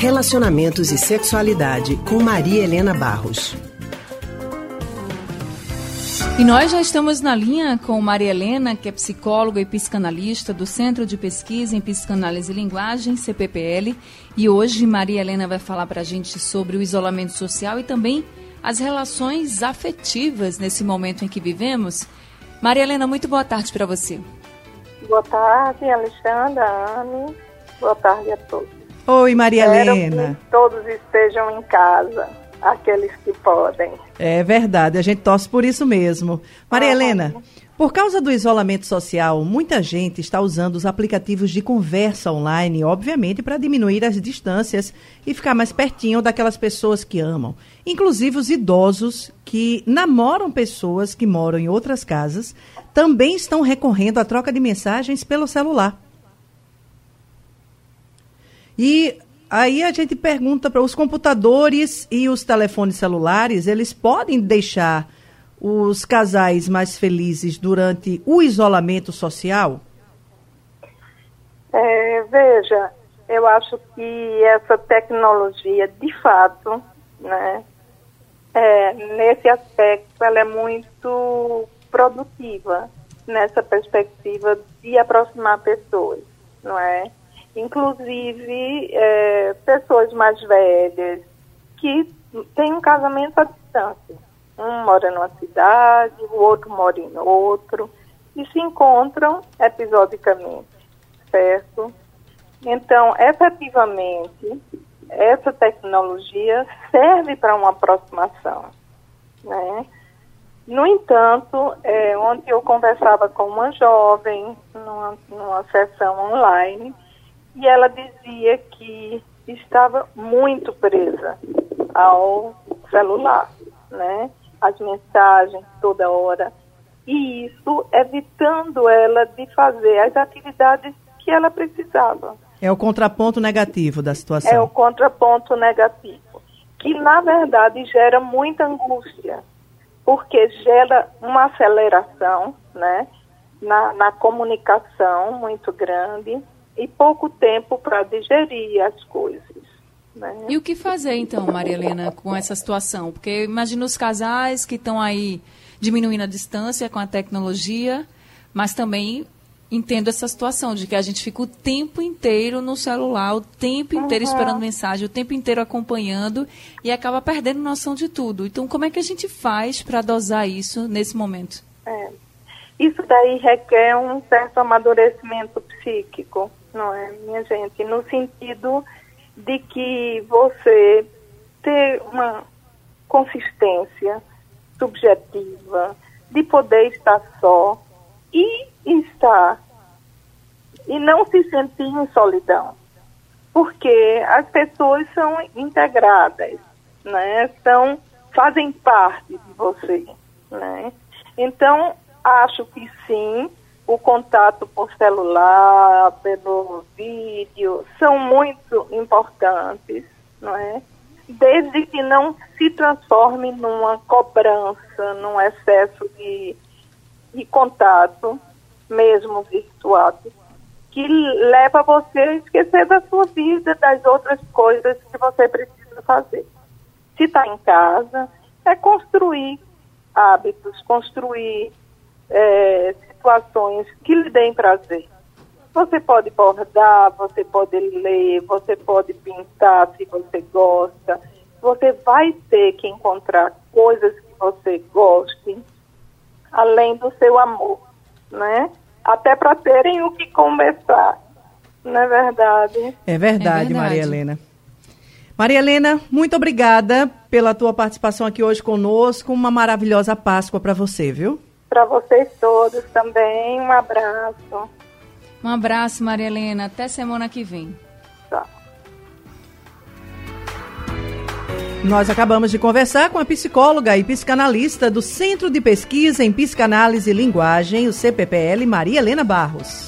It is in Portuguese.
Relacionamentos e Sexualidade, com Maria Helena Barros. E nós já estamos na linha com Maria Helena, que é psicóloga e psicanalista do Centro de Pesquisa em Psicanálise e Linguagem, CPPL. E hoje Maria Helena vai falar para a gente sobre o isolamento social e também as relações afetivas nesse momento em que vivemos. Maria Helena, muito boa tarde para você. Boa tarde, Alexandra, Anne. Boa tarde a todos. Oi, Maria Espero Helena. Que todos estejam em casa, aqueles que podem. É verdade, a gente torce por isso mesmo. Maria Helena, por causa do isolamento social, muita gente está usando os aplicativos de conversa online, obviamente, para diminuir as distâncias e ficar mais pertinho daquelas pessoas que amam. Inclusive os idosos que namoram pessoas que moram em outras casas também estão recorrendo à troca de mensagens pelo celular. E aí a gente pergunta para os computadores e os telefones celulares, eles podem deixar os casais mais felizes durante o isolamento social? É, veja, eu acho que essa tecnologia, de fato, né, é, nesse aspecto, ela é muito produtiva nessa perspectiva de aproximar pessoas, não é? Inclusive é, pessoas mais velhas que têm um casamento à distância. Um mora numa cidade, o outro mora em outro, e se encontram episodicamente, certo? Então, efetivamente, essa tecnologia serve para uma aproximação, né? No entanto, é, ontem eu conversava com uma jovem numa, numa sessão online e ela dizia que estava muito presa ao celular, né? As mensagens toda hora. E isso evitando ela de fazer as atividades que ela precisava. É o contraponto negativo da situação. É o contraponto negativo, que na verdade gera muita angústia, porque gera uma aceleração, né? Na, na comunicação muito grande, e pouco tempo para digerir as coisas. Né? E o que fazer então, Maria Helena, com essa situação? Porque imagina os casais que estão aí diminuindo a distância com a tecnologia, mas também entendo essa situação de que a gente fica o tempo inteiro no celular, o tempo inteiro uhum. esperando mensagem, o tempo inteiro acompanhando e acaba perdendo noção de tudo. Então, como é que a gente faz para dosar isso nesse momento? É. Isso daí requer um certo amadurecimento psíquico não é, minha gente? No sentido de que você ter uma consistência subjetiva, de poder estar só e estar e não se sentir em solidão, porque as pessoas são integradas, né? São fazem parte de você, né? Então acho que sim, o contato por celular, pelo vídeo, são muito importantes, não é? Desde que não se transforme numa cobrança, num excesso de, de contato, mesmo virtual, que leva você a esquecer da sua vida, das outras coisas que você precisa fazer. Se está em casa, é construir hábitos, construir é, situações que lhe deem prazer. Você pode bordar, você pode ler, você pode pintar se você gosta. Você vai ter que encontrar coisas que você goste, além do seu amor, né? Até para terem o que conversar, não é verdade? É verdade, é verdade. Maria Helena. Maria Helena, muito obrigada pela tua participação aqui hoje conosco. Uma maravilhosa Páscoa para você, viu? Para vocês todos também. Um abraço. Um abraço, Maria Helena. Até semana que vem. Tchau. Nós acabamos de conversar com a psicóloga e psicanalista do Centro de Pesquisa em Psicanálise e Linguagem, o CPPL, Maria Helena Barros.